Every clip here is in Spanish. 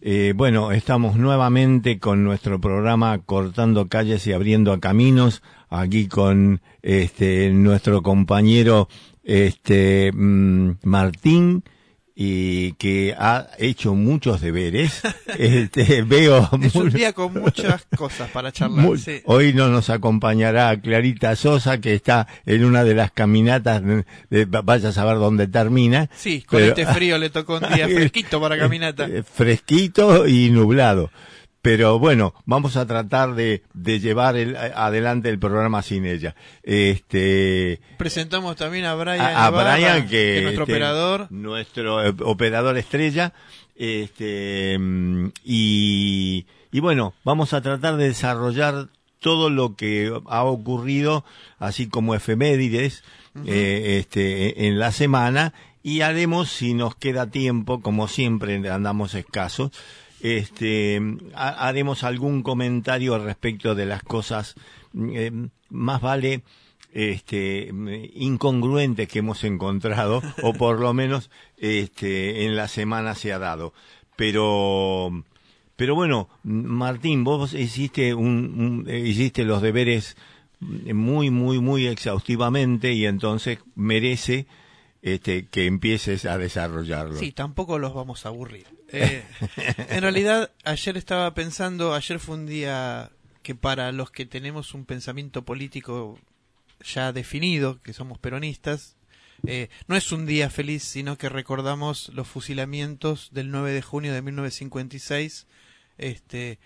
Eh, bueno, estamos nuevamente con nuestro programa Cortando Calles y Abriendo Caminos, aquí con este nuestro compañero este mm, Martín y que ha hecho muchos deberes. Este, veo es un día con muchas cosas para charlar. Hoy no nos acompañará Clarita Sosa, que está en una de las caminatas, de, vaya a saber dónde termina. Sí, con este frío le tocó un día fresquito para caminata. Eh, fresquito y nublado. Pero bueno, vamos a tratar de, de llevar el, adelante el programa sin ella. Este presentamos también a Brian, a, Brian que, es nuestro este, operador, nuestro eh, operador estrella. Este y, y bueno, vamos a tratar de desarrollar todo lo que ha ocurrido, así como efemérides, eh, este, en la semana y haremos, si nos queda tiempo, como siempre andamos escasos, este, haremos algún comentario al respecto de las cosas eh, más vale este incongruentes que hemos encontrado o por lo menos este en la semana se ha dado. Pero pero bueno Martín vos hiciste un, hiciste los deberes muy muy muy exhaustivamente y entonces merece este, que empieces a desarrollarlo. Sí, tampoco los vamos a aburrir. Eh, en realidad, ayer estaba pensando, ayer fue un día que para los que tenemos un pensamiento político ya definido, que somos peronistas, eh, no es un día feliz, sino que recordamos los fusilamientos del 9 de junio de 1956. Este,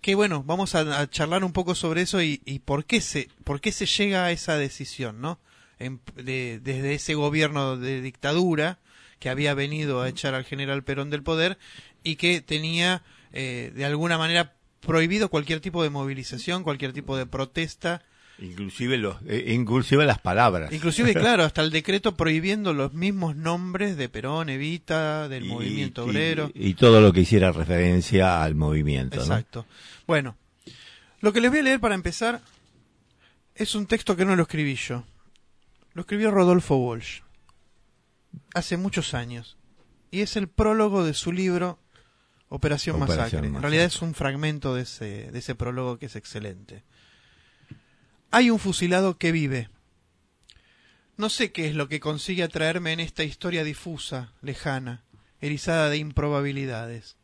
que bueno, vamos a, charlar un poco sobre eso y, y, por qué se, por qué se llega a esa decisión, ¿no? Desde ese gobierno de dictadura que había venido a echar al general Perón del poder y que tenía eh, de alguna manera prohibido cualquier tipo de movilización, cualquier tipo de protesta. Inclusive, los, eh, inclusive las palabras. Inclusive, claro, hasta el decreto prohibiendo los mismos nombres de Perón, Evita, del movimiento obrero. Y, todo lo que hiciera referencia al movimiento. Exacto. Bueno, lo que les voy a leer para empezar es un texto que no lo escribí yo. Lo escribió Rodolfo Walsh hace muchos años y es el prólogo de su libro Operación, Masacre. En realidad es un fragmento de ese, de ese prólogo que es excelente. Hay un fusilado que vive. No sé qué es lo que consigue atraerme en esta historia difusa, lejana, erizada de improbabilidades.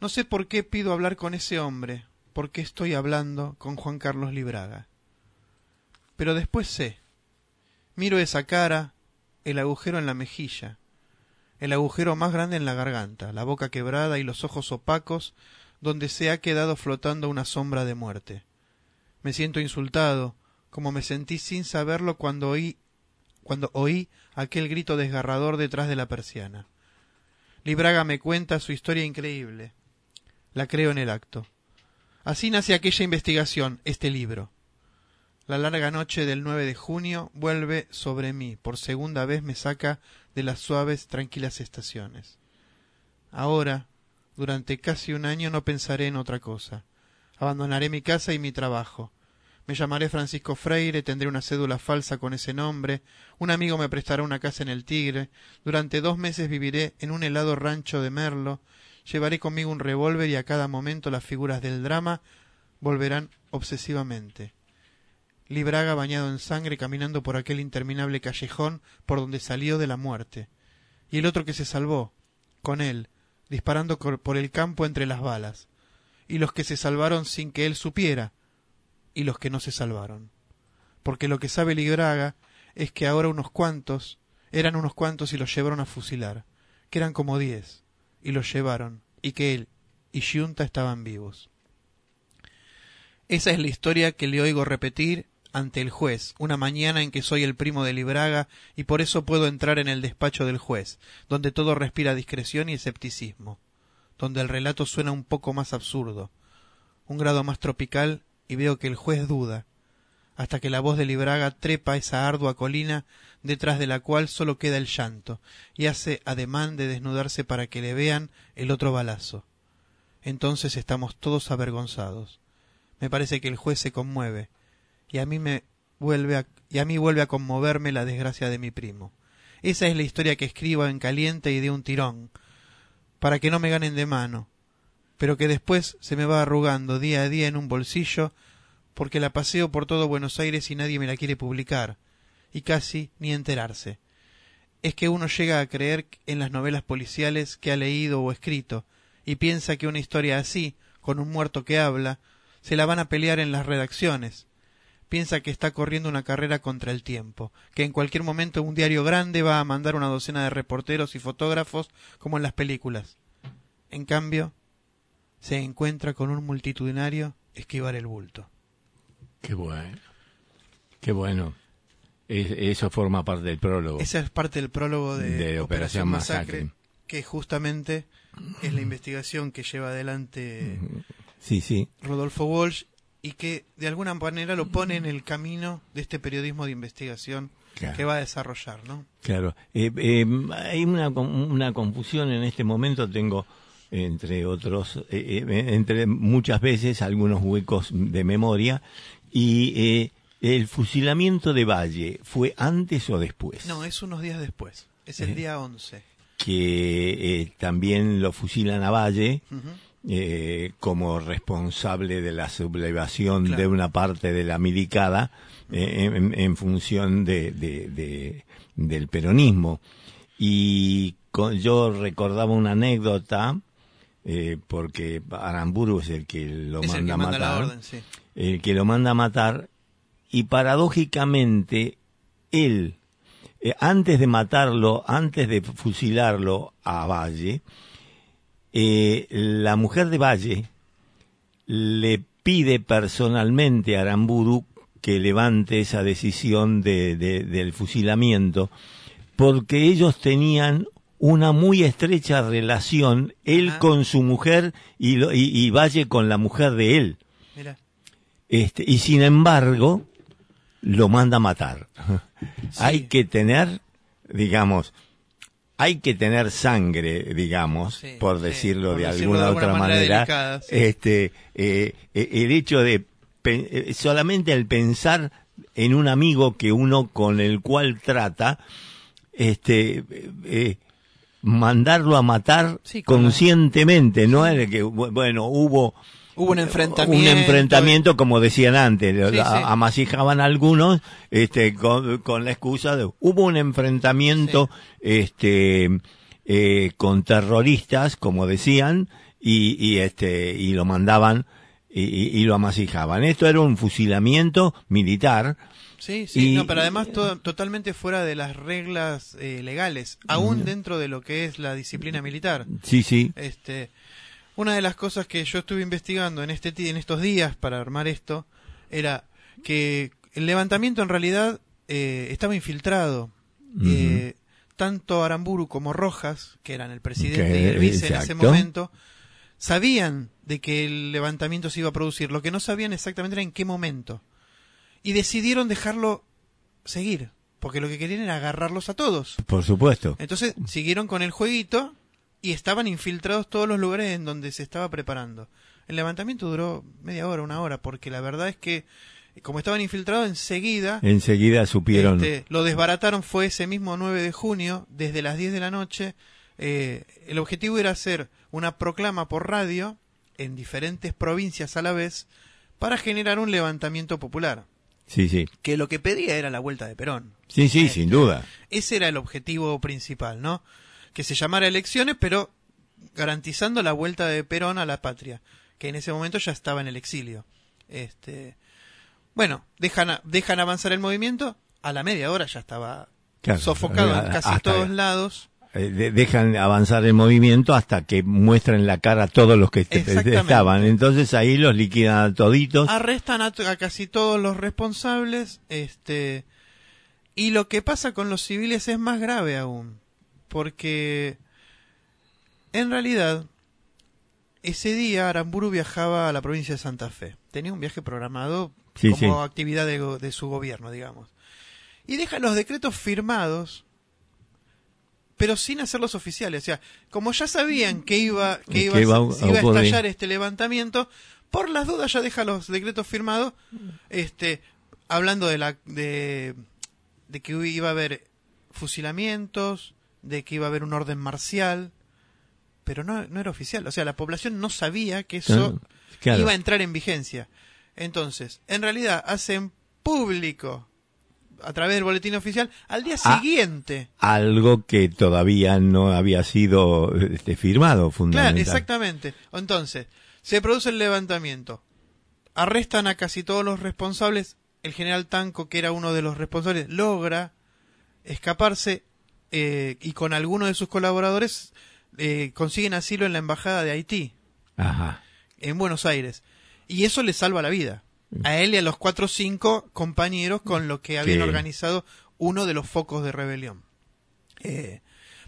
No sé por qué pido hablar con ese hombre, por qué estoy hablando con Juan Carlos Libraga. Pero después sé, Miro esa cara, el agujero en la mejilla, el agujero más grande en la garganta, la boca quebrada y los ojos opacos donde se ha quedado flotando una sombra de muerte. Me siento insultado, como me sentí sin saberlo cuando oí cuando oí aquel grito desgarrador detrás de la persiana. Libraga me cuenta su historia increíble. La creo en el acto. Así nace aquella investigación, este libro. La larga noche del 9 de junio vuelve sobre mí, por segunda vez me saca de las suaves, tranquilas estaciones. Ahora, durante casi un año no pensaré en otra cosa. Abandonaré mi casa y mi trabajo. Me llamaré Francisco Freire, tendré una cédula falsa con ese nombre, un amigo me prestará una casa en el Tigre, durante dos meses viviré en un helado rancho de Merlo, llevaré conmigo un revólver y a cada momento las figuras del drama volverán obsesivamente. Libraga bañado en sangre caminando por aquel interminable callejón por donde salió de la muerte. Y el otro que se salvó, con él, disparando por el campo entre las balas. Y los que se salvaron sin que él supiera, y los que no se salvaron. Porque lo que sabe Libraga es que ahora unos cuantos, eran unos cuantos y los llevaron a fusilar, que eran como diez, y los llevaron, y que él y Giunta estaban vivos. Esa es la historia que le oigo repetir ante el juez, una mañana en que soy el primo de Libraga y por eso puedo entrar en el despacho del juez, donde todo respira discreción y escepticismo, donde el relato suena un poco más absurdo, un grado más tropical, y veo que el juez duda, hasta que la voz de Libraga trepa esa ardua colina detrás de la cual solo queda el llanto, y hace ademán de desnudarse para que le vean el otro balazo. Entonces estamos todos avergonzados. Me parece que el juez se conmueve, y a mí me vuelve a, y a mí vuelve a conmoverme la desgracia de mi primo. Esa es la historia que escribo en caliente y de un tirón, para que no me ganen de mano, pero que después se me va arrugando día a día en un bolsillo porque la paseo por todo Buenos Aires y nadie me la quiere publicar, y casi ni enterarse. Es que uno llega a creer en las novelas policiales que ha leído o escrito, y piensa que una historia así, con un muerto que habla, se la van a pelear en las redacciones. Piensa que está corriendo una carrera contra el tiempo, que en cualquier momento un diario grande va a mandar una docena de reporteros y fotógrafos como en las películas. En cambio, se encuentra con un multitudinario esquivar el bulto. Qué bueno. Qué bueno. eso forma parte del prólogo. Esa es parte del prólogo de, Operación, Masacre, que justamente es la investigación que lleva adelante sí, sí. Rodolfo Walsh y que de alguna manera lo pone en el camino de este periodismo de investigación que va a desarrollar, ¿no? Claro. Eh, eh, hay una, una confusión en este momento, tengo entre otros, eh, entre muchas veces algunos huecos de memoria y eh, el fusilamiento de Valle, ¿fue antes o después? No, es unos días después. Es el día 11. Que también lo fusilan a Valle como responsable de la sublevación de una parte de la milicada en, función de, del peronismo. Y yo recordaba una anécdota, porque Aramburu es el que lo manda a matar el que lo manda a matar, y paradójicamente él, eh, antes de matarlo, antes de fusilarlo a Valle, eh, la mujer de Valle le pide personalmente a Aramburu que levante esa decisión de, del fusilamiento, porque ellos tenían una muy estrecha relación, él con su mujer y, y, Valle con la mujer de él. Este, y sin embargo, lo manda a matar. Hay que tener, digamos, hay que tener sangre, digamos, por decirlo de alguna otra manera. este, eh, eh, el hecho de eh, solamente el pensar en un amigo que uno con el cual trata, este, mandarlo a matar conscientemente, no es que bueno hubo Hubo un enfrentamiento. Un enfrentamiento, como decían antes, amasijaban algunos, este, con, la excusa de, hubo un enfrentamiento, este, eh, con terroristas, como decían, y, y este, y lo mandaban, y, lo amasijaban. Esto era un fusilamiento militar. Sí, sí, no, pero además totalmente fuera de las reglas eh, legales, aún mm. dentro de lo que es la disciplina militar. Sí, sí. Este, una de las cosas que yo estuve investigando en, este, en estos días para armar esto era que el levantamiento en realidad eh, estaba infiltrado. Eh, tanto Aramburu como Rojas, que eran el presidente y el vice en ese momento, sabían de que el levantamiento se iba a producir. Lo que no sabían exactamente era en qué momento. Y decidieron dejarlo seguir, porque lo que querían era agarrarlos a todos. Por supuesto. Entonces siguieron con el jueguito y estaban infiltrados todos los lugares en donde se estaba preparando. El levantamiento duró media hora, una hora, porque la verdad es que como estaban infiltrados enseguida enseguida supieron este, lo desbarataron fue ese mismo 9 de junio desde las 10 de la noche. Eh, el objetivo era hacer una proclama por radio en diferentes provincias a la vez para generar un levantamiento popular. Sí sí. Que lo que pedía era la vuelta de Perón. Sí sí sin duda. ese era el objetivo principal no que se llamara elecciones, pero garantizando la vuelta de Perón a la patria, que en ese momento ya estaba en el exilio. Este, bueno, dejan, dejan avanzar el movimiento, a la media hora ya estaba sofocado en casi todos lados. Eh, dejan avanzar el movimiento hasta que muestran la cara a todos los que estaban. Entonces ahí los liquidan a toditos. Arrestan a, a, casi todos los responsables. Este, y lo que pasa con los civiles es más grave aún porque en realidad ese día Aramburu viajaba a la provincia de Santa Fe. Tenía un viaje programado Sí, como sí. actividad de, su gobierno, digamos. Y deja los decretos firmados, pero sin hacerlos oficiales. O sea, como ya sabían que iba, que Que iba, a iba a estallar este levantamiento, por las dudas ya deja los decretos firmados, este, hablando de la, de, de que iba a haber fusilamientos, de que iba a haber un orden marcial, pero no, no era oficial. O sea, la población no sabía que eso Claro, claro. iba a entrar en vigencia. Entonces, en realidad hacen público a través del boletín oficial al día Ah, siguiente. Algo que todavía no había sido este, firmado, Claro, fundamental. exactamente. Entonces, se produce el levantamiento. Arrestan a casi todos los responsables. El general Tanco, que era uno de los responsables, logra escaparse eh, y con algunos de sus colaboradores eh, consiguen asilo en la embajada de Haití. Ajá. en Buenos Aires. Y eso le salva la vida. A él y a los cuatro o cinco compañeros con los que habían Sí. organizado uno de los focos de rebelión. Eh,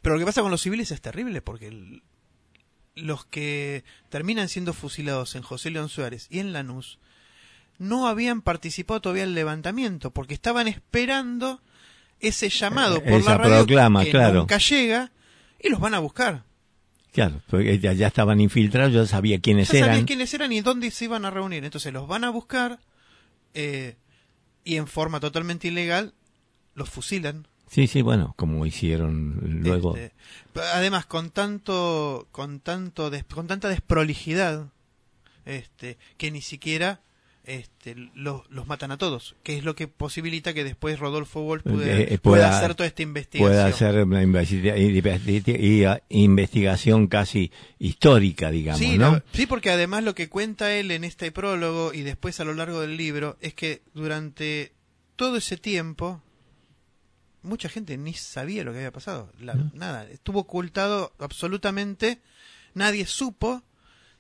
pero lo que pasa con los civiles es terrible porque el- los que terminan siendo fusilados en José León Suárez y en Lanús no habían participado todavía en el levantamiento porque estaban esperando ese llamado por Esa la radio proclama, que claro. nunca llega y los van a buscar. Claro, porque ya, ya estaban infiltrados, yo sabía quiénes Ya eran. sabían quiénes eran y dónde se iban a reunir. Entonces los van a buscar eh, y en forma totalmente ilegal los fusilan. Sí, sí, bueno, como hicieron luego. Este, además, con tanto, con tanto, des- con tanta desprolijidad, este, que ni siquiera este, los, los matan a todos, que es lo que posibilita que después Rodolfo Wolf pueda, Eh, eh, pueda pueda- hacer toda esta investigación. Puede hacer una investigación casi histórica, digamos, Sí, ¿no? la- sí, porque además lo que cuenta él en este prólogo y después a lo largo del libro es que durante todo ese tiempo mucha gente ni sabía lo que había pasado. La- Nada, estuvo ocultado absolutamente, nadie supo,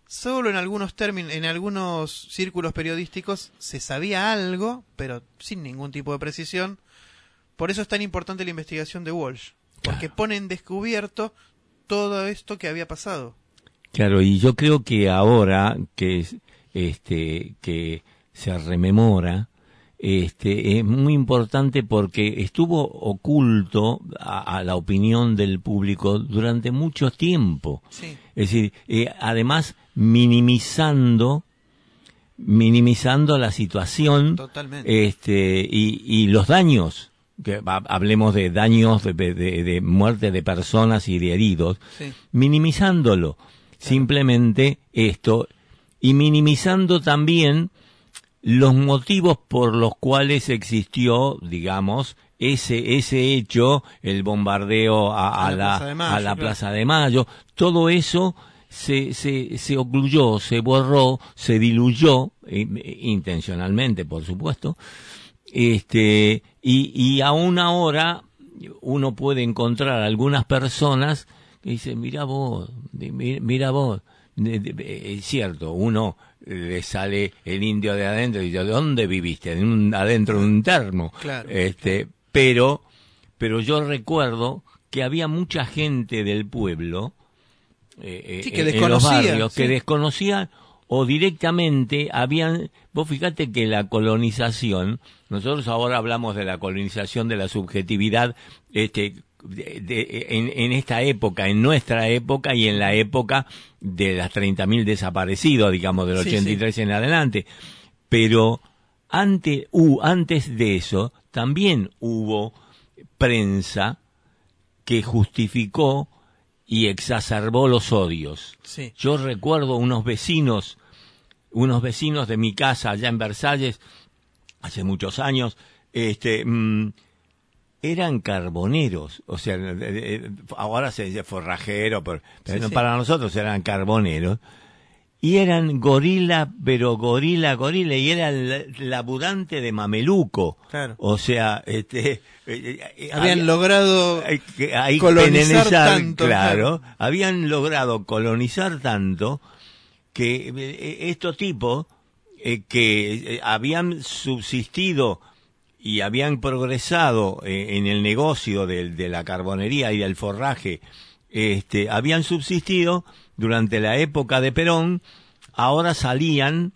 solo en algunos términos, en algunos círculos periodísticos se sabía algo, pero sin ningún tipo de precisión. Por eso es tan importante la investigación de Walsh, porque pone en descubierto todo esto que había pasado. Claro, y yo creo que ahora que es- este que se rememora este es muy importante porque estuvo oculto a, a la opinión del público durante mucho tiempo. Sí. Es decir, eh, además minimizando minimizando la situación Totalmente. este y, y los daños que ha- hablemos de daños de, de- de muerte de personas y de heridos Sí. minimizándolo simplemente esto y minimizando también los motivos por los cuales existió digamos ese ese hecho el bombardeo a, A a la la, Plaza de Mayo, a la claro. plaza de mayo todo eso se, se, se ocluyó, se borró, se diluyó, eh, intencionalmente, por supuesto, este, y, y aún ahora uno puede encontrar algunas personas que dicen, mira vos, de- mi- mira vos, es cierto, uno le sale el indio de adentro y dice, ¿de dónde viviste? En un- adentro de un termo. Claro, Este, pero, pero yo recuerdo que había mucha gente del pueblo, eh, Sí, eh, que en los que desconocían o directamente habían, vos fíjate que la colonización, nosotros ahora hablamos de la colonización de la subjetividad, este, de- de- en, en esta época, en nuestra época y en la época de las 30.000 desaparecidos, digamos, del Sí, 83 en adelante. Pero antes, uh, antes de eso, también hubo prensa que justificó y exacerbó los odios. Sí. Yo recuerdo unos vecinos, unos vecinos de mi casa allá en Versalles, hace muchos años, este, mm, eran carboneros, o sea, eh, eh, ahora se dice forrajero, pero, pero Sí, no, sí. para nosotros eran carboneros, y eran gorila, pero gorila, gorila, y era el labudante de mameluco. Claro. O sea, este, eh, Habían había- logrado colonizar tanto, claro, claro. habían logrado colonizar tanto que estos tipos eh, que habían subsistido y habían progresado eh, en el negocio del- de, la carbonería y del forraje, este, habían subsistido durante la época de Perón, ahora salían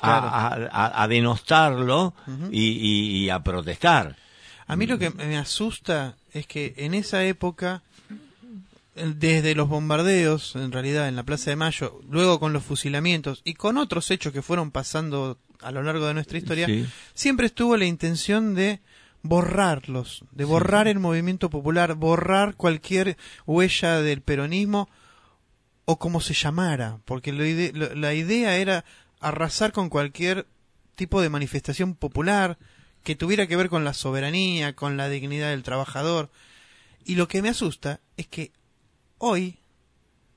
a, Claro. a- a- a denostarlo y, y- y a protestar. A mí lo que me asusta es que en esa época, desde los bombardeos, en realidad, en la Plaza de Mayo, luego con los fusilamientos y con otros hechos que fueron pasando a lo largo de nuestra historia, Sí. siempre estuvo la intención de borrarlos, de borrar el movimiento popular, borrar cualquier huella del peronismo o como se llamara, porque lo ide- lo- la idea era arrasar con cualquier tipo de manifestación popular que tuviera que ver con la soberanía, con la dignidad del trabajador. Y lo que me asusta es que hoy,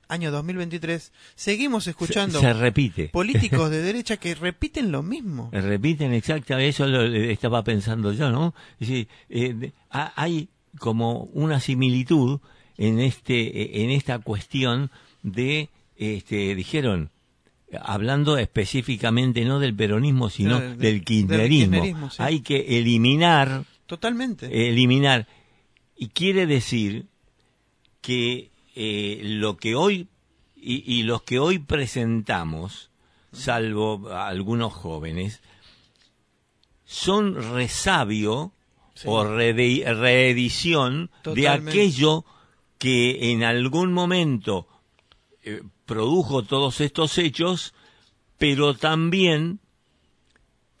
año 2023, seguimos escuchando Se, se repite. políticos de derecha que repiten lo mismo. Repiten exactamente, eso lo eh, estaba pensando yo, ¿no? Es decir, eh, hay como una similitud en este, eh, en esta cuestión de, este, dijeron, hablando específicamente no del peronismo, sino de- del del kirchnerismo. kirchnerismo, sí. Hay que eliminar, Totalmente. eliminar. Y quiere decir que eh, lo que hoy y, y los que hoy presentamos, salvo algunos jóvenes, son resabio Sí. o reedición de aquello que en algún momento eh, produjo todos estos hechos, pero también,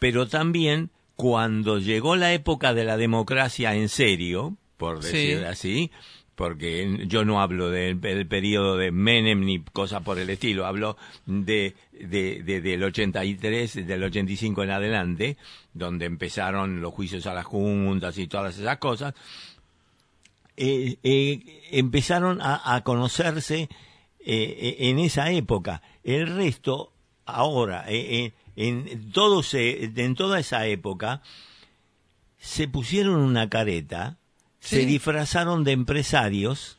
pero también cuando llegó la época de la democracia en serio, por Sí. decir así, porque yo no hablo del, del periodo de Menem ni cosas por el estilo, hablo de, de, de- del 83, del 85 en adelante, donde empezaron los juicios a las juntas y todas esas cosas, eh, eh, empezaron a, conocerse eh, en esa época. El resto, ahora, en, todo se- en toda esa época, se pusieron una careta, se disfrazaron de empresarios,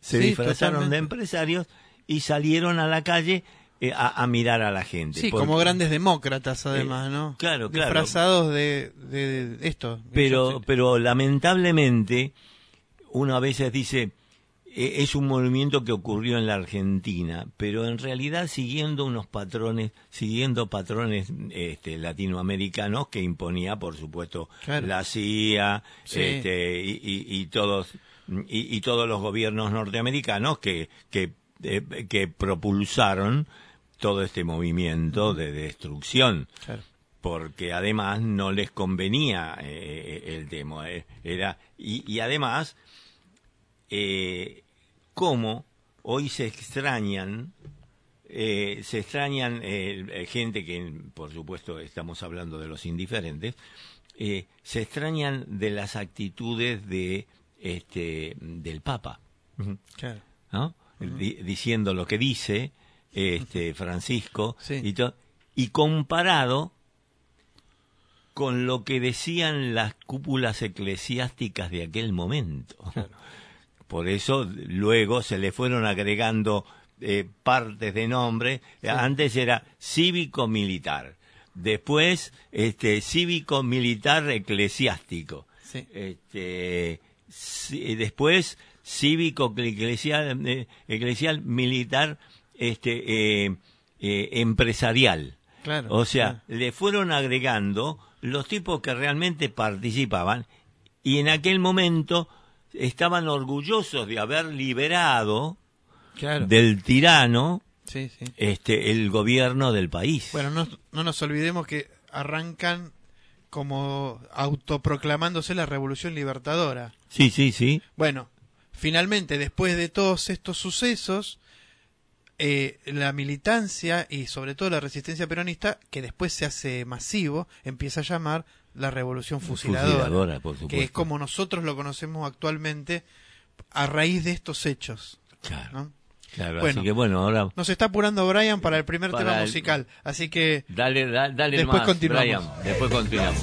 se Sí, disfrazaron de empresarios y salieron a la calle eh, a, a mirar a la gente. Sí, Porque- como grandes demócratas además, ¿no? claro, claro. Disfrazados de, de, de esto. pero pero lamentablemente uno a veces dice eh, es un movimiento que ocurrió en la Argentina pero en realidad siguiendo unos patrones siguiendo patrones este, latinoamericanos que imponía por supuesto Claro. la CIA Sí. este, y, y- y todos y, y todos los gobiernos norteamericanos que que eh, que propulsaron todo este movimiento de destrucción Claro. porque además no les convenía eh, el tema eh, era y, y además eh, cómo hoy se extrañan eh, se extrañan eh, eh, gente que por supuesto estamos hablando de los indiferentes eh, se extrañan de las actitudes de este del Papa Claro. ¿no? Di- diciendo lo que dice este Francisco Sí. y y comparado con lo que decían las cúpulas eclesiásticas de aquel momento. Por eso luego se le fueron agregando eh, partes de nombre. Antes era cívico militar, después este cívico militar eclesiástico. Sí. Este, después cívico eclesial, eh, eclesial militar este eh, eh, empresarial. Claro. O sea, claro. le fueron agregando los tipos que realmente participaban y en aquel momento estaban orgullosos de haber liberado Claro. del tirano Sí, sí. este el gobierno del país. Bueno, no, no nos olvidemos que arrancan como autoproclamándose la revolución libertadora. sí, sí, sí. Bueno, finalmente, después de todos estos sucesos, eh, la militancia y sobre todo la resistencia peronista, que después se hace masivo, empieza a llamar la revolución fusiladora, Fusiladora, por que es supuesto. como nosotros lo conocemos actualmente a raíz de estos hechos. Claro, ¿no? claro, Bueno. así que bueno, ahora Nos está apurando Brian para el primer Para tema el- musical, así que dale, da- dale Después más, continuamos. Brian, después continuamos.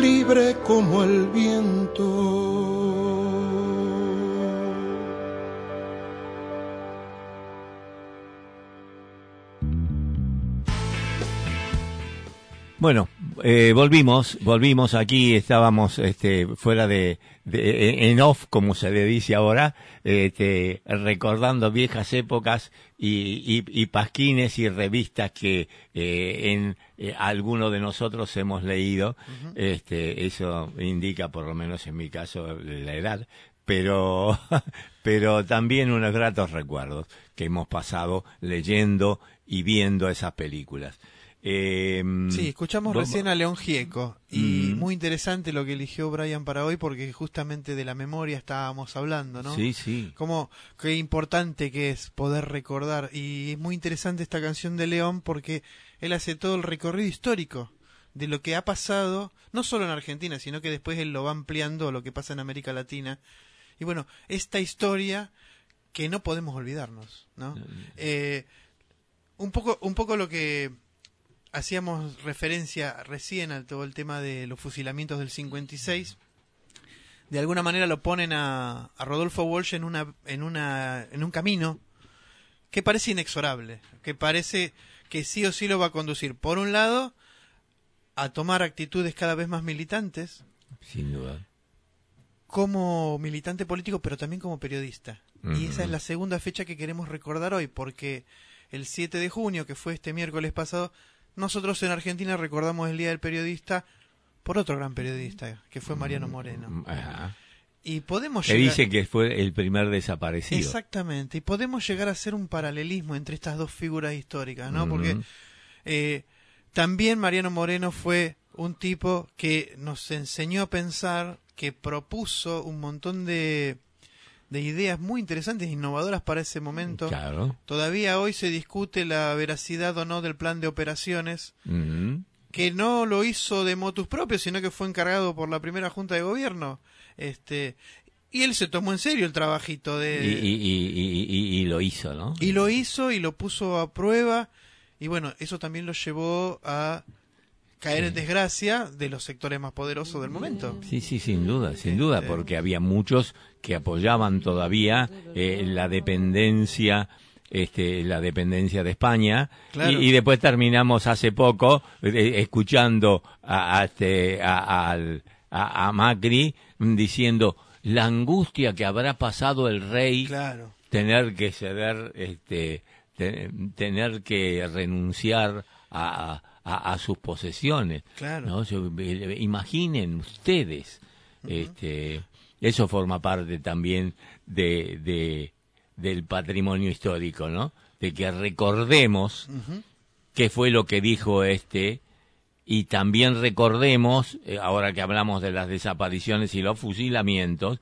libre como el viento. Bueno, eh, volvimos, volvimos aquí, estábamos este, fuera de, de, en off, como se le dice ahora, este, recordando viejas épocas y, y, y pasquines y revistas que eh, en eh, alguno de nosotros hemos leído. este, eso indica, por lo menos en mi caso, la edad, pero, pero también unos gratos recuerdos que hemos pasado leyendo y viendo esas películas. Eh, Sí, escuchamos recién a León Gieco y Mm. muy interesante lo que eligió Brian para hoy porque justamente de la memoria estábamos hablando, ¿no? Sí, sí. Como qué importante que es poder recordar y es muy interesante esta canción de León porque él hace todo el recorrido histórico de lo que ha pasado, no solo en Argentina, sino que después él lo va ampliando lo que pasa en América Latina. Y bueno, esta historia que no podemos olvidarnos, ¿no? Eh, un poco, un poco lo que hacíamos referencia recién a todo el tema de los fusilamientos del 56. De alguna manera lo ponen a, a Rodolfo Walsh en una, en una, en un camino que parece inexorable, que parece que sí o sí lo va a conducir, por un lado, a tomar actitudes cada vez más militantes, Sin duda. como militante político, pero también como periodista. Y esa es la segunda fecha que queremos recordar hoy, porque el 7 de junio, que fue este miércoles pasado, nosotros en Argentina recordamos el Día del Periodista por otro gran periodista, que fue Mariano Moreno. Ajá. Y podemos llegar... dice que fue el primer desaparecido. Exactamente, y podemos llegar a hacer un paralelismo entre estas dos figuras históricas, ¿no? Porque eh, también Mariano Moreno fue un tipo que nos enseñó a pensar, que propuso un montón de, de ideas muy interesantes e innovadoras para ese momento. Claro. Todavía hoy se discute la veracidad o no del plan de operaciones, que no lo hizo de motus propios, sino que fue encargado por la primera junta de gobierno. Este, y él se tomó en serio el trabajito de... Y, y- y- y- y- y lo hizo, ¿no? Y lo hizo y lo puso a prueba. Y bueno, eso también lo llevó a caer en desgracia de los sectores más poderosos del momento. Sí, sí, sin duda, sin duda, Este- porque había muchos que apoyaban todavía eh, la dependencia, este, la dependencia de España, Claro. y, y después terminamos hace poco eh, escuchando a, a este, a, al- a- a Macri diciendo la angustia que habrá pasado el rey Claro. tener que ceder, este, te- tener que renunciar a, a- a sus posesiones. Claro. ¿no? Imaginen ustedes, este, eso forma parte también de, de- del patrimonio histórico, ¿no? De que recordemos qué fue lo que dijo este y también recordemos, eh, ahora que hablamos de las desapariciones y los fusilamientos,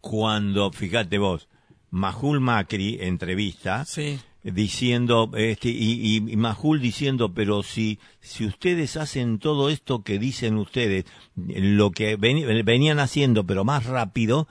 cuando, fíjate vos, Majul Macri entrevista Sí. Diciendo este y, y, Majul diciendo pero si si ustedes hacen todo esto que dicen ustedes lo que ven- venían haciendo pero más rápido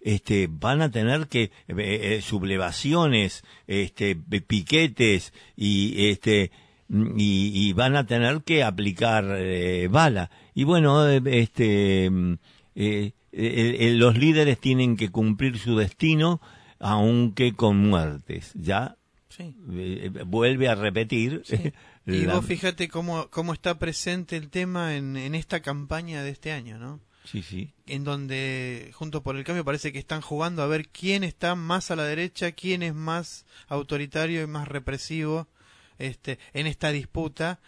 este van a tener que eh, eh, sublevaciones este piquetes y este y, y van a tener que aplicar eh, bala. Y bueno este mm, eh, los líderes tienen que cumplir su destino aunque con muertes ya Sí. eh, vuelve a repetir Sí. Y vos fíjate cómo, cómo está presente el tema en, en esta campaña de este año, ¿no? sí sí En donde, junto por el cambio, parece que están jugando a ver quién está más a la derecha, quién es más autoritario y más represivo este, en esta disputa.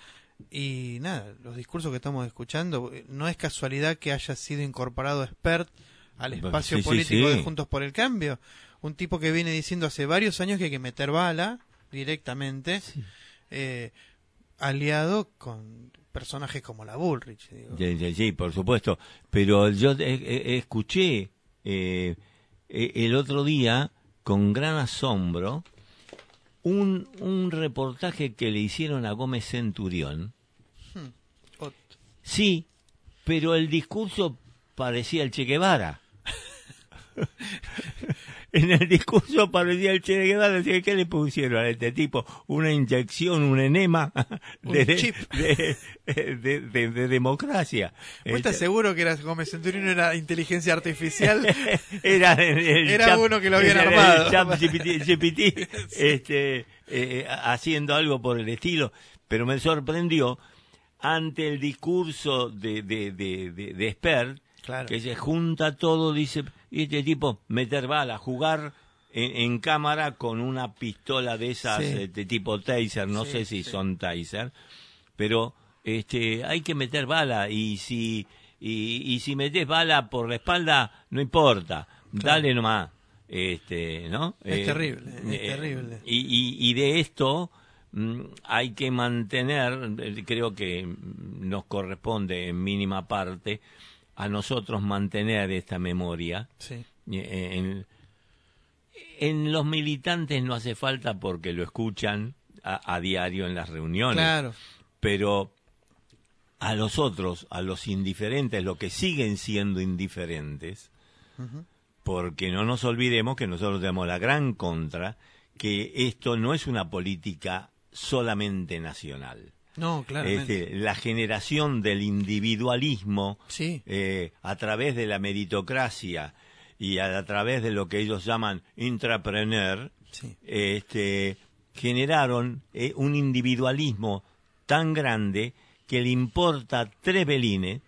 Y nada, los discursos que estamos escuchando, eh, no es casualidad que haya sido incorporado Expert al espacio Sí, sí, político sí. de Juntos por el Cambio. Un tipo que viene diciendo hace varios años que hay que meter bala directamente, eh, aliado con personajes como la Bullrich. digo. Sí, sí, sí, por supuesto. Pero yo escuché eh, eh, el otro día, con gran asombro, un, un reportaje que le hicieron a Gómez Centurión. Ot- Sí, pero el discurso parecía el Che Guevara. en el discurso parecía el Che Guevara. Decía, ¿qué le pusieron a este tipo? Una inyección, un enema Un de, chip. de, de- de- de democracia. ¿Vos estás Este, seguro que era Gómez Centurión era inteligencia artificial? era el, el Era chat- uno que lo habían armado. chat GPT, GPT, este, eh, haciendo algo por el estilo. Pero me sorprendió ante el discurso de, de, de, de, de Spert, Claro. que se junta todo, dice, y este tipo, meter bala, jugar en, en cámara con una pistola de esas Sí. eh, de tipo taser, no Sí, sé si sí. son taser, pero este hay que meter bala y si y, y si metes bala por la espalda no importa dale nomás este no Es terrible, es terrible. y, y, y de esto mm, hay que mantener eh, creo que nos corresponde en mínima parte a nosotros mantener esta memoria Sí. eh, en, en los militantes no hace falta porque lo escuchan a, a diario en las reuniones Claro. pero a los otros, a los indiferentes, los que siguen siendo indiferentes, porque no nos olvidemos que nosotros tenemos la gran contra, que esto no es una política solamente nacional. No, claramente. Este, la generación del individualismo Sí. eh, a través de la meritocracia y a, a través de lo que ellos llaman intrapreneur, Sí. este, generaron eh, un individualismo tan grande que le importa tres velines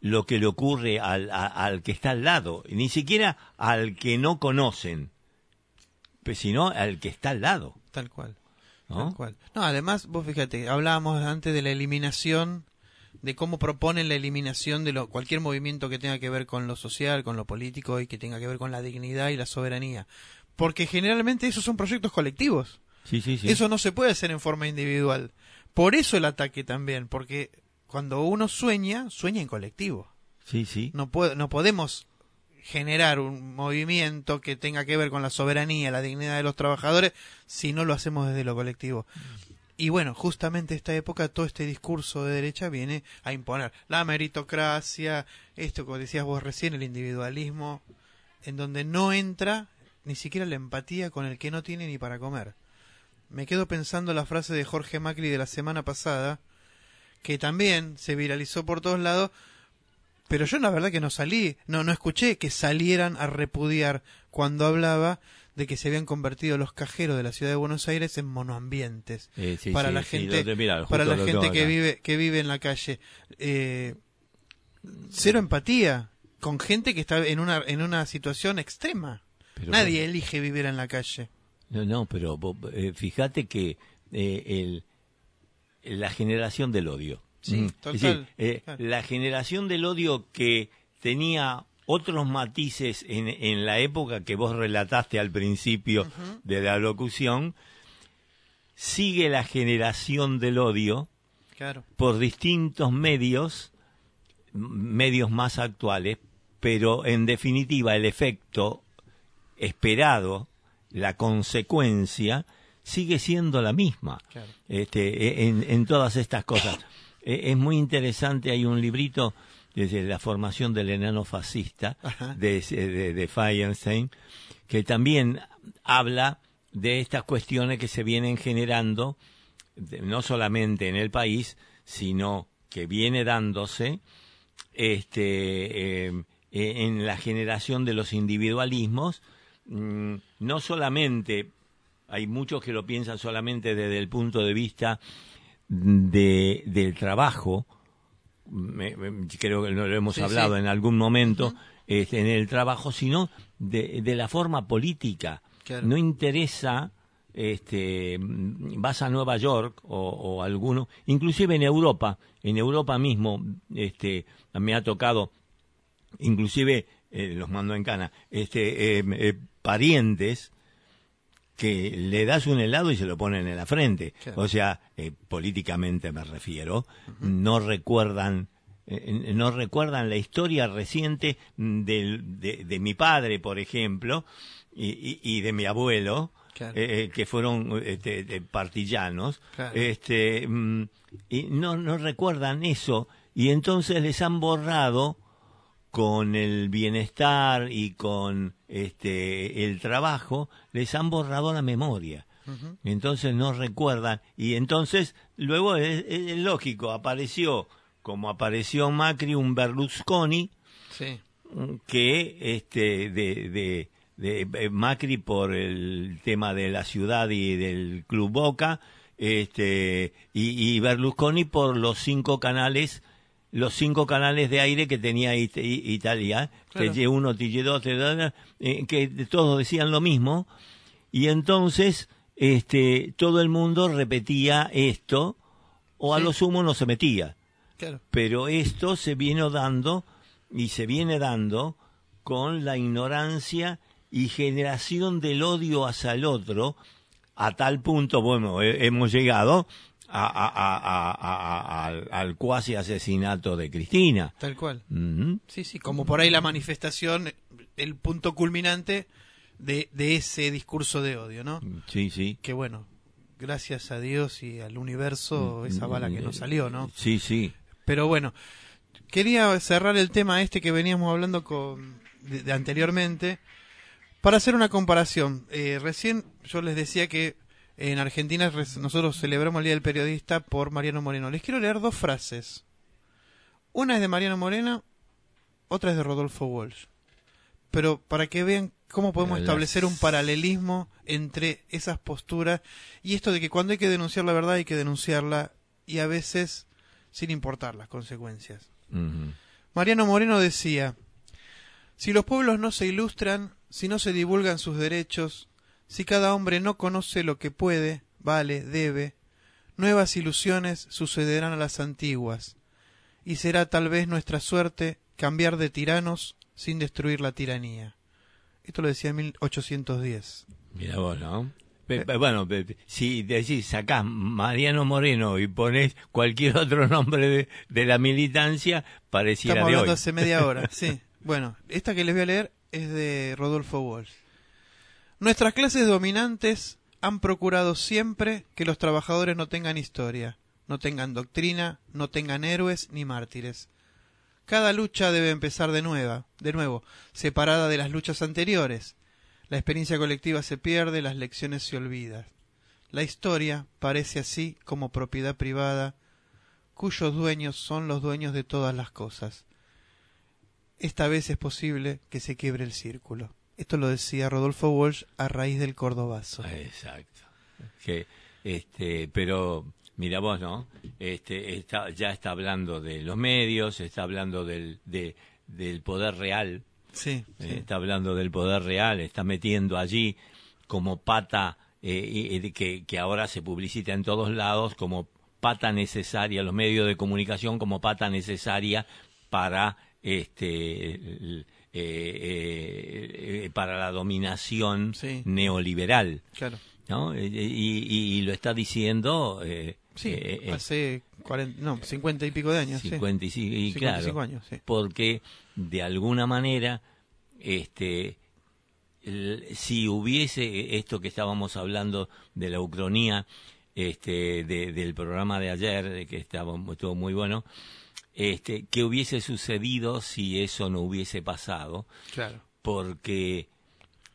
lo que le ocurre al, a- al que está al lado, ni siquiera al que no conocen, pues, sino al que está al lado. Tal cual. ¿No? Tal cual. No, además, vos fíjate, hablábamos antes de la eliminación, de cómo proponen la eliminación de lo, cualquier movimiento que tenga que ver con lo social, con lo político y que tenga que ver con la dignidad y la soberanía. Porque generalmente esos son proyectos colectivos. Sí, sí, sí. Eso no se puede hacer en forma individual. Por eso el ataque también, porque cuando uno sueña, sueña en colectivo. Sí, sí. No, puede- no podemos generar un movimiento que tenga que ver con la soberanía, la dignidad de los trabajadores, si no lo hacemos desde lo colectivo. Y bueno, justamente esta época, todo este discurso de derecha viene a imponer la meritocracia, esto como decías vos recién, el individualismo, en donde no entra ni siquiera la empatía con el que no tiene ni para comer. Me quedo pensando la frase de Jorge Macri de la semana pasada, que también se viralizó por todos lados, pero yo la verdad que no salí, no, no escuché que salieran a repudiar cuando hablaba de que se habían convertido los cajeros de la ciudad de Buenos Aires en monoambientes Eh, sí, para sí, la gente, para la gente que vive, que vive en la calle. Eh, cero empatía con gente que está en una, en una situación extrema. Pero- Nadie elige vivir en la calle. No, no, pero eh, fíjate que eh, el, la generación del odio. Sí, Mm. total, Es decir, eh, claro. La generación del odio que tenía otros matices en, en la época que vos relataste al principio de la locución, sigue la generación del odio Claro. por distintos medios, medios más actuales, pero en definitiva el efecto esperado, la consecuencia, sigue siendo la misma Claro. este, e- en, en todas estas cosas. E- Es muy interesante, hay un librito desde la formación del enano fascista de, de, de Feinstein, que también habla de estas cuestiones que se vienen generando, de- no solamente en el país, sino que viene dándose este, eh, en la generación de los individualismos, mm, no solamente, hay muchos que lo piensan solamente desde el punto de vista de, del trabajo, me- me- creo que lo hemos Sí, hablado sí. en algún momento, este, en el trabajo, sino de, de la forma política. Claro. No interesa, este, vas a Nueva York o, o alguno, inclusive en Europa, en Europa mismo, este, me ha tocado, inclusive, eh, los mando en cana, este, eh, eh, parientes que le das un helado y se lo ponen en la frente. Claro. O sea, eh, políticamente me refiero, no recuerdan eh, no recuerdan la historia reciente del- de, de mi padre, por ejemplo, y, y- y de mi abuelo, Claro. eh, eh, que fueron este, de partillanos, Claro. este, mm, y no, no recuerdan eso, y entonces les han borrado con el bienestar y con este el trabajo les han borrado la memoria. Entonces no recuerdan. Y entonces luego es, es lógico apareció como apareció Macri un Berlusconi Sí. que este de, de, de, eh, Macri por el tema de la ciudad y del club Boca este y, y Berlusconi por los cinco canales los cinco canales de aire que tenía It- Italia Claro. TG1 TG2 TG2, eh, que todos decían lo mismo y entonces este todo el mundo repetía esto o a Sí. lo sumo no se metía Claro. pero esto se viene dando y se viene dando con la ignorancia y generación del odio hacia el otro a tal punto, bueno, he- hemos llegado a- al, al cuasi asesinato de Cristina. Tal cual. Sí, sí, como por ahí la manifestación, el punto culminante de, de ese discurso de odio, ¿no? Sí, sí. Que bueno, gracias a Dios y al universo, esa bala que no salió, ¿no? Sí, sí. Pero bueno, quería cerrar el tema este que veníamos hablando con, de, de anteriormente para hacer una comparación. Eh, recién yo les decía que en Argentina nosotros celebramos el Día del Periodista por Mariano Moreno. Les quiero leer dos frases. Una es de Mariano Moreno, otra es de Rodolfo Walsh. Pero para que vean cómo podemos Las- establecer un paralelismo entre esas posturas y esto de que cuando hay que denunciar la verdad hay que denunciarla y a veces sin importar las consecuencias. Mariano Moreno decía, si los pueblos no se ilustran, si no se divulgan sus derechos, si cada hombre no conoce lo que puede, vale, debe, nuevas ilusiones sucederán a las antiguas, y será tal vez nuestra suerte cambiar de tiranos sin destruir la tiranía. Esto lo decía en 1810. Mira vos, ¿no? Pe- pe- bueno, si decís, sacás Mariano Moreno y pones cualquier otro nombre de, de la militancia, pareciera Estamos de hablando hoy. hace media hora, sí. Bueno, esta que les voy a leer es de Rodolfo Walsh. Nuestras clases dominantes han procurado siempre que los trabajadores no tengan historia, no tengan doctrina, no tengan héroes ni mártires. Cada lucha debe empezar de nueva, de nuevo, separada de las luchas anteriores. La experiencia colectiva se pierde, las lecciones se olvidan. La historia parece así como propiedad privada, cuyos dueños son los dueños de todas las cosas. Esta vez es posible que se quiebre el círculo. Esto lo decía Rodolfo Walsh a raíz del Cordobazo. Exacto. Que, este, pero mira vos, ¿no? Este, está, ya está hablando de los medios, está hablando del, de, del poder real, Sí, eh, sí. está hablando del poder real, está metiendo allí como pata eh, y- y que, que ahora se publicita en todos lados como pata necesaria, los medios de comunicación como pata necesaria para este eh, eh, eh, para la dominación Sí. neoliberal, Claro. ¿no? Eh, Y, y- y lo está diciendo eh, Sí, eh, eh, hace 40, no, 50 y pico de años. sí. 55, y 55 claro, años, sí. porque de alguna manera este el- si hubiese esto que estábamos hablando de la ucronía este de- del programa de ayer que estaba estuvo muy bueno este qué hubiese sucedido si eso no hubiese pasado Claro. porque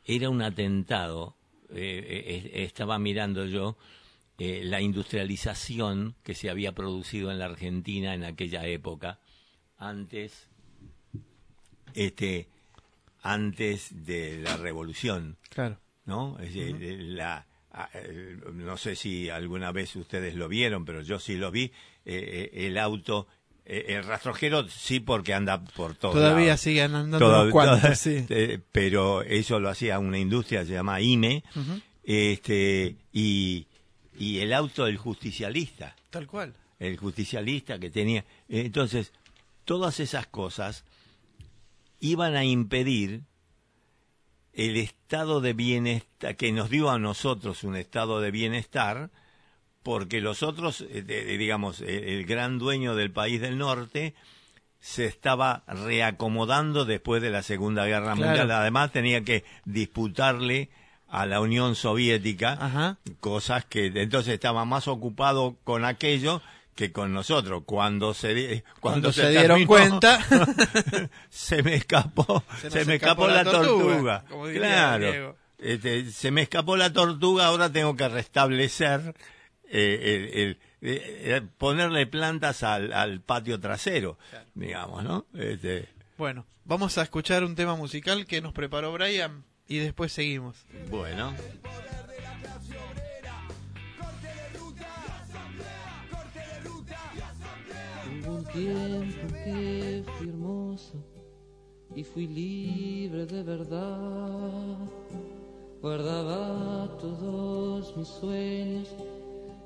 era un atentado. eh, eh, estaba mirando yo eh, la industrialización que se había producido en la Argentina en aquella época, antes, este, antes de la revolución, Claro. ¿no? Es la, no sé si alguna vez ustedes lo vieron, pero yo sí lo vi. eh, el auto, el rastrojero sí porque anda por todo. Todavía siguen andando cuantos, sí. eh, pero eso lo hacía una industria se llama IME este y, y el auto del justicialista Tal cual. el justicialista que tenía entonces todas esas cosas iban a impedir el estado de bienestar, que nos dio a nosotros un estado de bienestar, porque los otros, eh, digamos, el, el gran dueño del país del norte, se estaba reacomodando después de la Segunda Guerra Claro. Mundial. Además tenía que disputarle a la Unión Soviética Ajá. cosas que entonces estaba más ocupado con aquello que con nosotros. Cuando se cuando, Cuando se dieron terminó, cuenta. se me escapó, Se me escapó la la tortuga, tortuga. como Claro. Este, se me escapó la tortuga, ahora tengo que restablecer eh, el, el- eh, eh, ponerle plantas al, al patio trasero, digamos, ¿no? Este, Bueno, vamos a escuchar un tema musical que nos preparó Brian y después seguimos. bueno. Hubo un tiempo que fui hermoso y fui libre de verdad. Guardaba todos mis sueños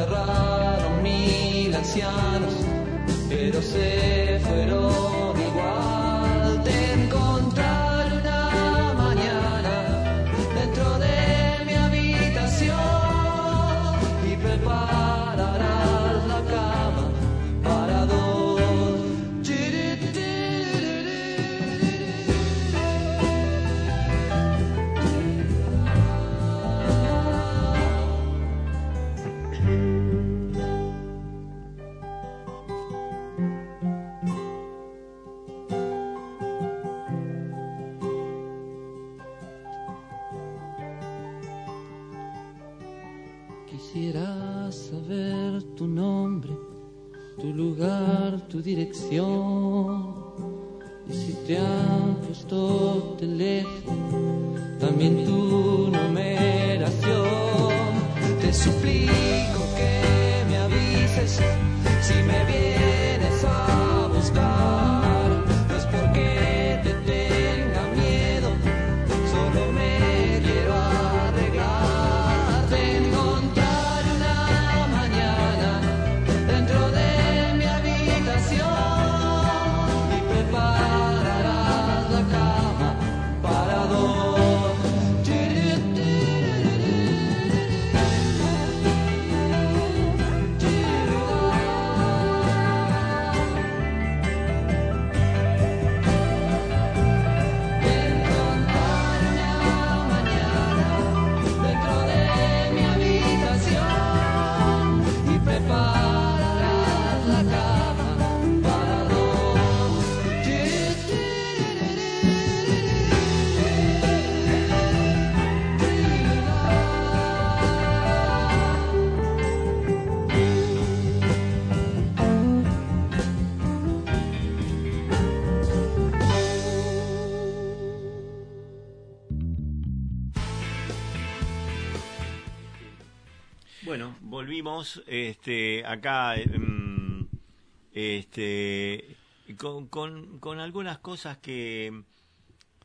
se aferraron mil ancianos pero se fueron Quisiera saber tu nombre, tu lugar, tu dirección. Y si te han puesto teléfono, también tu numeración. Te suplico este, acá em, este, con, con, con algunas cosas que,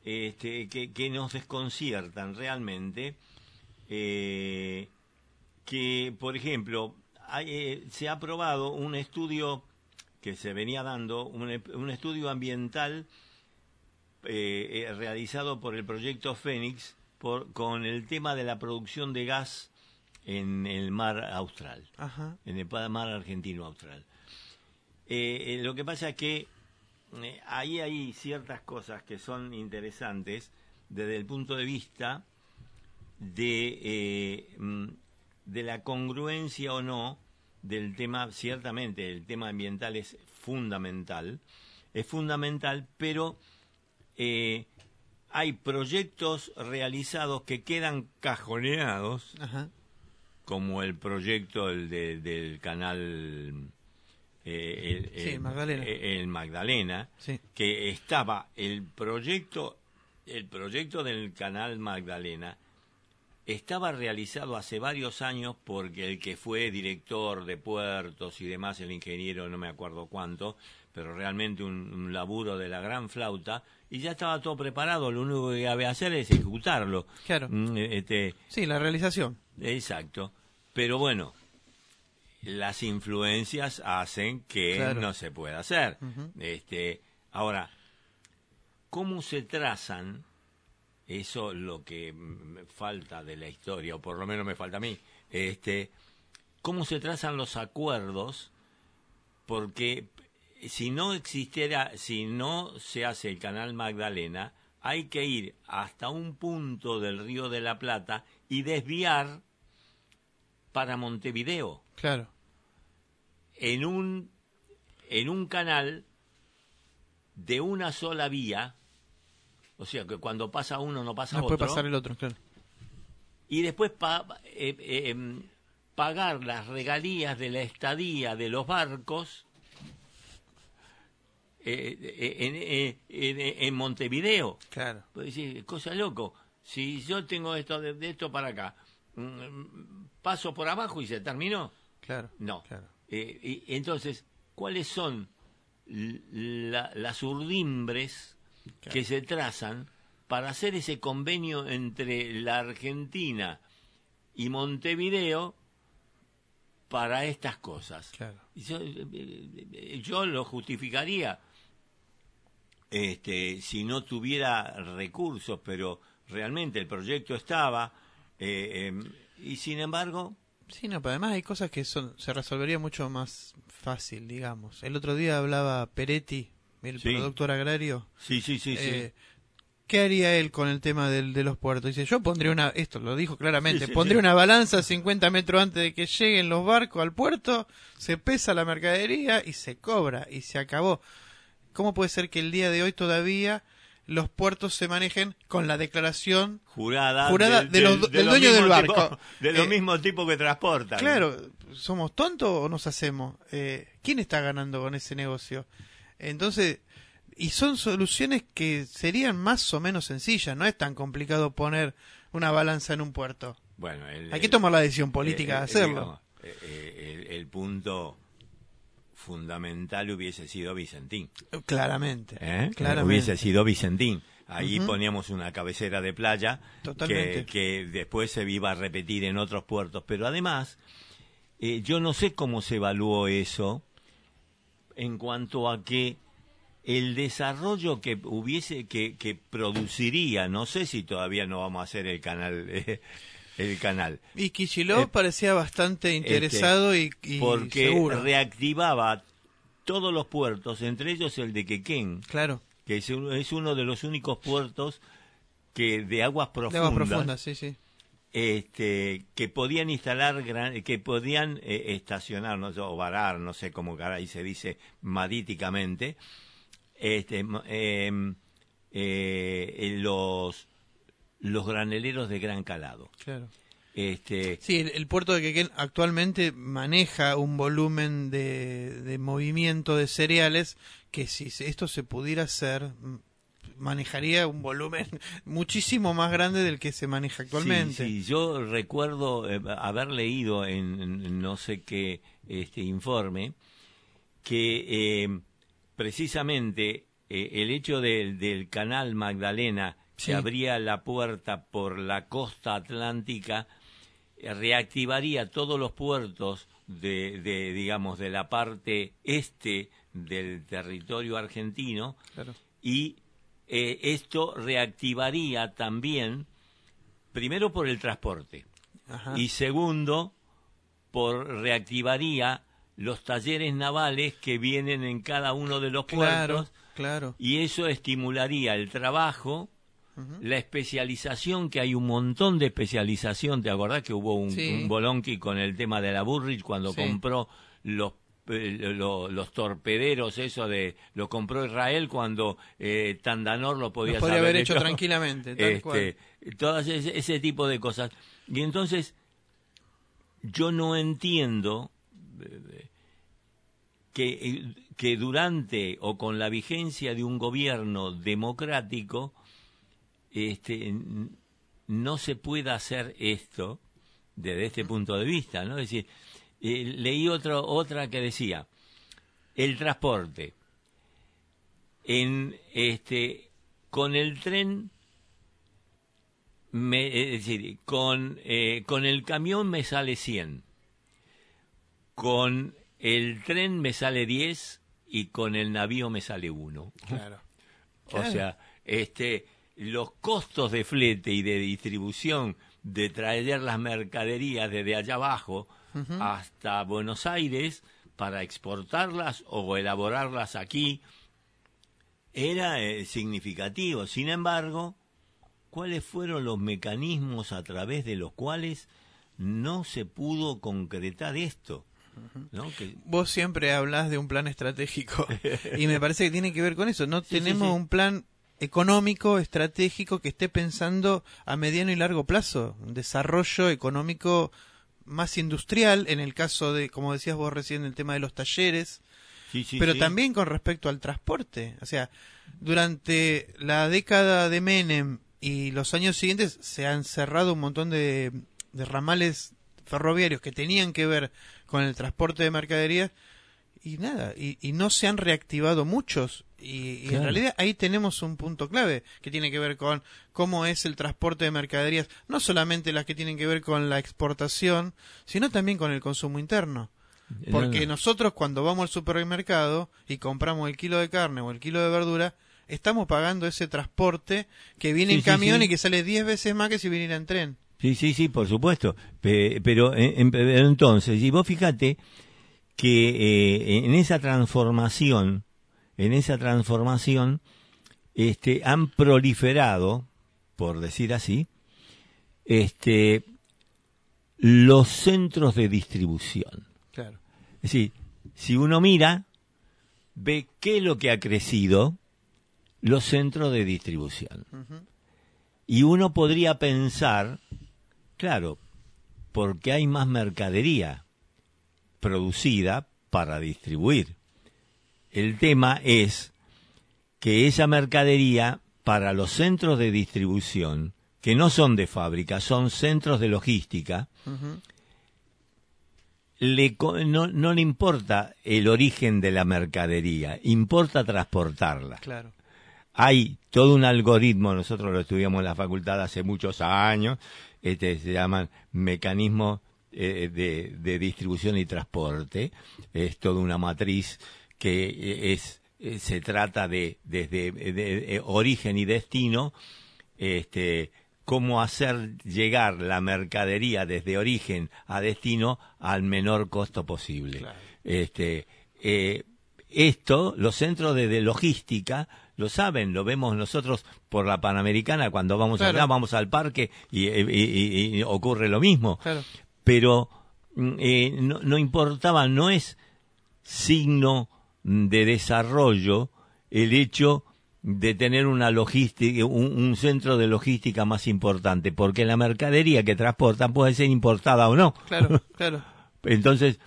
este, que, nos desconciertan realmente. eh, que, por ejemplo, eh, se ha aprobado un estudio que se venía dando, un, un estudio ambiental eh, realizado por el proyecto Fénix por, con el tema de la producción de gas en el mar austral, Ajá. en el mar argentino austral. Eh, eh, lo que pasa es que eh, ahí hay ciertas cosas que son interesantes desde el punto de vista de, eh, mm, de la congruencia o no del tema, ciertamente el tema ambiental es fundamental, es fundamental, pero eh, hay proyectos realizados que quedan cajoneados, Ajá. Como el proyecto el de- del canal eh, el, Sí, el- Magdalena. eh, el Magdalena, Sí. que estaba el proyecto el proyecto del canal Magdalena estaba realizado hace varios años porque el que fue director de puertos y demás, el ingeniero no me acuerdo cuánto, pero realmente un, un laburo de la gran flauta, y ya estaba todo preparado, lo único que había que hacer es ejecutarlo. Claro. Mm, Este, Sí, la realización. Exacto. Pero bueno, las influencias hacen que Claro. no se pueda hacer. Este, ahora, ¿cómo se trazan? Eso lo que me falta de la historia, o por lo menos me falta a mí. Este, ¿cómo se trazan los acuerdos? Porque si no existiera, si no se hace el canal Magdalena, hay que ir hasta un punto del río de la Plata y desviar para Montevideo Claro. en un en un canal de una sola vía, o sea que cuando pasa uno no pasa No otro, puede pasar el otro, claro. y después pa- eh, eh, em, pagar las regalías de la estadía de los barcos eh, eh, en, eh, en- en Montevideo. Claro. Pues decir, cosa loco. Si yo tengo esto de, de esto para acá, mm, paso por abajo y se terminó. Claro. No. Claro. Eh, y- entonces, ¿cuáles son la- las urdimbres que se trazan para hacer ese convenio entre la Argentina y Montevideo para estas cosas? Claro. Y Yo, eh, eh, yo lo justificaría este, si no tuviera recursos, pero realmente el proyecto estaba eh, em, y sin embargo Sí, no, pero además hay cosas que son, se resolvería mucho más fácil, digamos. El otro día hablaba Peretti, el Sí. productor agrario. sí sí sí eh, ¿Qué haría él con el tema del, de los puertos? Dice, yo pondría una, esto lo dijo claramente, Sí, sí, pondría sí. una balanza 50 metros antes de que lleguen los barcos al puerto, se pesa la mercadería y se cobra y se acabó. ¿Cómo puede ser que el día de hoy todavía los puertos se manejen con la declaración jurada, Jurada de los- del dueño del barco. tipos- de los Eh, mismos tipos que transportan. Claro, ¿somos tontos o nos hacemos? Eh, ¿Quién está ganando con ese negocio? Entonces, y son soluciones que serían más o menos sencillas, no es tan complicado poner una balanza en un puerto. Bueno, el- Hay que tomar la decisión política de hacerlo. el, el punto fundamental hubiese sido Vicentín. Claramente, ¿eh? claramente. Hubiese sido Vicentín. Ahí poníamos una cabecera de playa que, que después se iba a repetir en otros puertos. Pero además, eh, yo no sé cómo se evaluó eso en cuanto a que el desarrollo que hubiese, que, que produciría, no sé si todavía no vamos a hacer el canal, eh, el canal, Y Kicillof Eh, parecía bastante interesado y, y porque seguro. reactivaba todos los puertos, entre ellos el de Quequén, Claro, que es, un- es uno de los únicos puertos que de aguas de profundas, aguas profundas, sí, sí. este que podían instalar gran- que podían eh, estacionar no sé, o varar no sé cómo caray se dice maríticamente este em, eh, los los graneleros de gran calado Claro. este Sí, el, el puerto de Quequén actualmente maneja un volumen de, de movimiento de cereales que si esto se pudiera hacer mm, manejaría un volumen muchísimo más grande del que se maneja actualmente. Sí, sí, yo recuerdo eh, haber leído en, en no sé qué este informe que eh, precisamente eh, el hecho del canal Magdalena Sí. que abría la puerta por la costa atlántica eh, reactivaría todos los puertos de, de digamos de la parte este del territorio argentino Claro. y eh, esto reactivaría también, primero por el transporte, Ajá. y segundo, por reactivaría los talleres navales que vienen en cada uno de los Claro, puertos claro. y eso estimularía el trabajo, la especialización, que hay un montón de especialización. ¿Te acordás que hubo un, Sí. un bolonqui con el tema de la Burridge cuando Sí. compró los eh, lo- los torpederos, eso de lo compró Israel cuando eh, Tandanor lo podía, Lo podría haber hecho tranquilamente, tal cual. este, todas ese, ese tipo de cosas. Y entonces, yo no entiendo eh, que, que durante o con la vigencia de un gobierno democrático, este, no se pueda hacer esto desde este punto de vista, ¿no? Es decir, eh, leí otro, otra que decía, el transporte, en este, con el tren me, es decir, con, eh, con el camión me sale 100, con el tren me sale 10 y con el navío me sale 1. Claro. O Claro. sea, este, los costos de flete y de distribución de traer las mercaderías desde allá abajo hasta Buenos Aires para exportarlas o elaborarlas aquí era eh, significativo. Sin embargo, ¿cuáles fueron los mecanismos a través de los cuales no se pudo concretar esto? ¿No? Que- Vos siempre hablas de un plan estratégico y me parece que tiene que ver con eso. No Sí, sí, tenemos sí. un plan económico, estratégico que esté pensando a mediano y largo plazo, un desarrollo económico más industrial, en el caso de, como decías vos recién, el tema de los talleres, sí, sí, pero sí. también con respecto al transporte. O sea, durante la década de Menem y los años siguientes se han cerrado un montón de, de ramales ferroviarios que tenían que ver con el transporte de mercaderías y nada, y, y no se han reactivado muchos. Y, y en realidad ahí tenemos un punto clave que tiene que ver con cómo es el transporte de mercaderías, no solamente las que tienen que ver con la exportación, sino también con el consumo interno. Porque No, no. nosotros cuando vamos al supermercado y compramos el kilo de carne o el kilo de verdura, estamos pagando ese transporte que viene Sí, en camión sí. y que sale 10 veces más que si viniera en tren. Sí, sí, sí, por supuesto. Pero, en- pero entonces, y vos fíjate que eh, en esa transformación, en esa transformación, este, han proliferado, por decir así, este, los centros de distribución. Claro. Es decir, si uno mira, ve qué es lo que ha crecido los centros de distribución. Y uno podría pensar, claro, porque hay más mercadería producida para distribuir. El tema es que esa mercadería para los centros de distribución, que no son de fábrica, son centros de logística, le no, no le importa el origen de la mercadería, importa transportarla. Claro. Hay todo un algoritmo, nosotros lo estudiamos en la facultad hace muchos años, este, se llaman mecanismos eh, de, de distribución y transporte, es toda una matriz que eh, es eh, se trata de desde de- de- eh, origen y destino, este, cómo hacer llegar la mercadería desde origen a destino al menor costo posible. Claro. Este, eh, esto, los centros de, de logística lo saben, lo vemos nosotros por la Panamericana cuando vamos Claro. allá, vamos al parque y, y- y- y ocurre lo mismo. Claro. Pero mm, eh, no, no importaba, no es signo de desarrollo el hecho de tener una logística, un, un centro de logística más importante, porque la mercadería que transportan puede ser importada o no. Claro, claro. Entonces,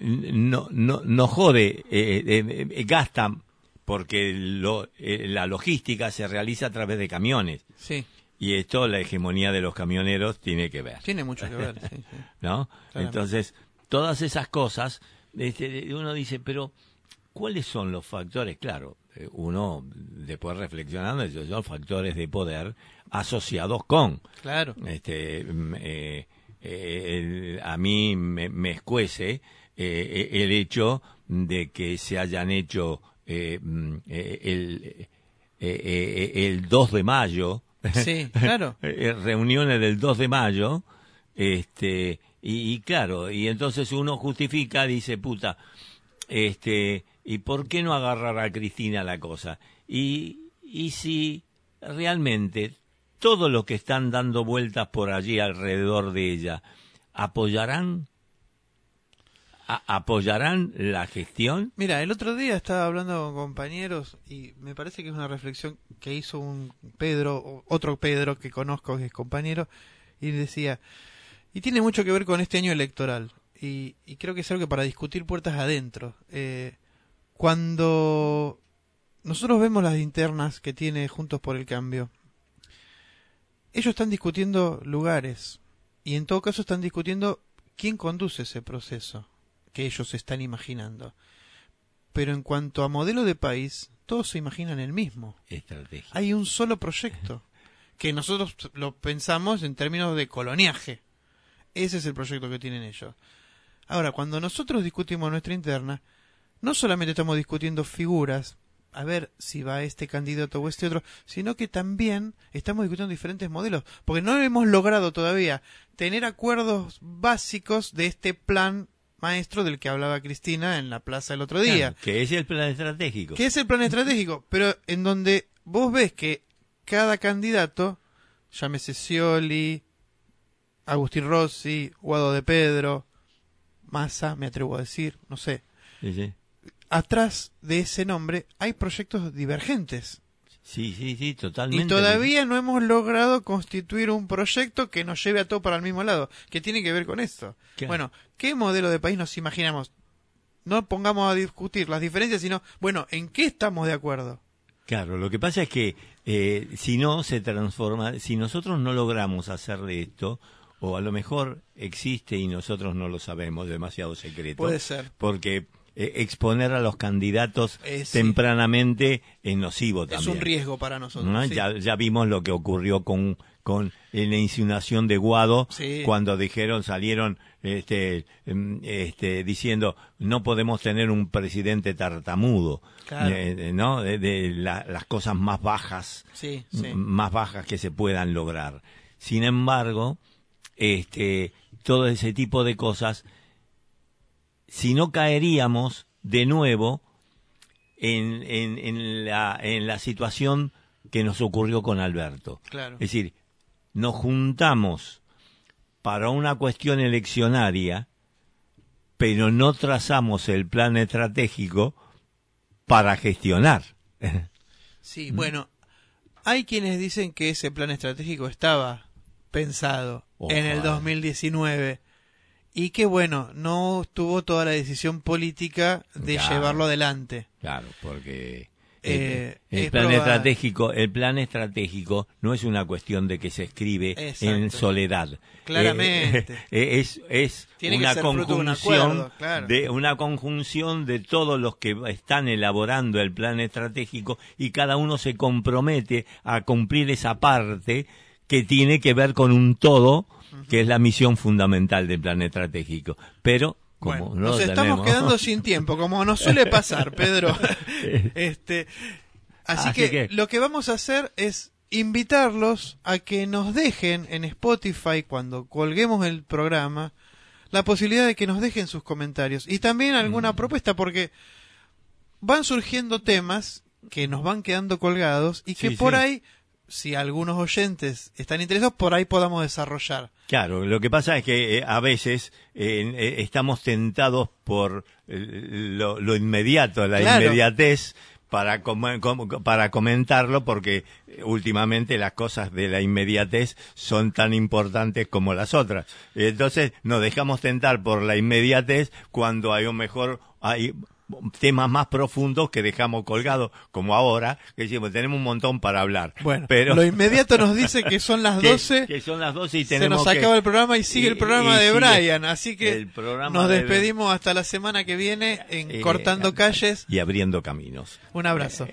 no, no, no jode, eh, eh, eh, gastan, porque lo- eh, la logística se realiza a través de camiones. Sí, Y esto, la hegemonía de los camioneros tiene que ver. tiene mucho que ver. sí, sí. ¿no? Claramente. Entonces, todas esas cosas, este, uno dice, pero ¿cuáles son los factores? Claro, eh, uno después reflexionando, esos son factores de poder asociados con. Claro. Este, mm, eh, eh, a mí me, me escuece eh, el hecho de que se hayan hecho eh, mm, el, el 2 de mayo Sí, claro. reuniones del 2 de mayo Este, y, y claro, y entonces uno justifica, dice, puta, este, ¿y por qué no agarrar a Cristina la cosa? Y, y si realmente todos los que están dando vueltas por allí alrededor de ella apoyarán apoyarán la gestión Mira, el otro día estaba hablando con compañeros y me parece que es una reflexión que hizo un Pedro, otro Pedro que conozco que es compañero, y decía, y tiene mucho que ver con este año electoral, y, y creo que es algo que para discutir puertas adentro. Eh, cuando nosotros vemos las internas que tiene Juntos por el Cambio, ellos están discutiendo lugares, y en todo caso están discutiendo quién conduce ese proceso que ellos están imaginando. Pero en cuanto a modelo de país, todos se imaginan el mismo. Hay un solo proyecto, que nosotros lo pensamos en términos de coloniaje. Ese es el proyecto que tienen ellos. Ahora, cuando nosotros discutimos nuestra interna, no solamente estamos discutiendo figuras, a ver si va este candidato o este otro, sino que también estamos discutiendo diferentes modelos, porque no hemos logrado todavía tener acuerdos básicos de este plan maestro del que hablaba Cristina en la plaza el otro día. Claro, que es el plan estratégico. que es el plan estratégico, pero en donde vos ves que cada candidato, llámese Scioli, Agustín Rossi, Guado de Pedro, Massa, me atrevo a decir, no sé, Sí, sí. Atrás de ese nombre hay proyectos divergentes. Sí, sí, sí, totalmente. Y todavía no hemos logrado constituir un proyecto que nos lleve a todo para el mismo lado, que tiene que ver con esto. Bueno, ¿qué modelo de país nos imaginamos? No pongamos a discutir las diferencias, sino, bueno, ¿en qué estamos de acuerdo? Claro, lo que pasa es que eh, si no se transforma, si nosotros no logramos hacer de esto, o a lo mejor existe y nosotros no lo sabemos, demasiado secreto. Puede ser. Porque eh, exponer a los candidatos Eh, sí. tempranamente es nocivo Es también. un riesgo para nosotros. ¿no? sí. Ya, ya vimos lo que ocurrió con, con eh, la insinuación de Guado Sí. cuando dijeron, salieron este, em, este, diciendo no podemos tener un presidente tartamudo, Claro. Eh, ¿no? De, de la- las cosas más bajas, Sí, sí. m- más bajas que se puedan lograr. Sin embargo, este, todo ese tipo de cosas, si no caeríamos de nuevo en, en, en, la, en la situación que nos ocurrió con Alberto. Claro. Es decir, nos juntamos para una cuestión eleccionaria, pero no trazamos el plan estratégico para gestionar. Sí, bueno, hay quienes dicen que ese plan estratégico estaba pensado en el Ojalá. 2019 y que bueno, no tuvo toda la decisión política de Claro. llevarlo adelante. Claro, porque Eh, el, el es plan estratégico, el plan estratégico no es una cuestión de que se escribe Exacto. en soledad. Claramente. Eh, es es Tiene que una un conjunción acuerdo, claro. de una conjunción de todos los que están elaborando el plan estratégico y cada uno se compromete a cumplir esa parte que tiene que ver con un todo, que es la misión fundamental del plan estratégico. Pero como Bueno, no nos estamos quedando sin tiempo, como nos suele pasar, Pedro. este, así, Así que, que- lo que vamos a hacer es invitarlos a que nos dejen en Spotify cuando colguemos el programa la posibilidad de que nos dejen sus comentarios y también alguna Mm. propuesta porque van surgiendo temas que nos van quedando colgados y que Sí, por sí. ahí si algunos oyentes están interesados por ahí podamos desarrollar. Claro, lo que pasa es que eh, a veces eh, estamos tentados por eh, lo, lo inmediato, la Claro. inmediatez para com- com- para comentarlo porque últimamente las cosas de la inmediatez son tan importantes como las otras. Entonces nos dejamos tentar por la inmediatez cuando hay un mejor hay temas más profundos que dejamos colgados como ahora que decimos tenemos un montón para hablar Bueno, pero lo inmediato nos dice que son las que- 12 que son las 12 y se tenemos nos que- acaba el programa y sigue y- el programa de Brian, así que el programa nos de- despedimos hasta la semana que viene en eh, Cortando Calles. y abriendo caminos. Un abrazo.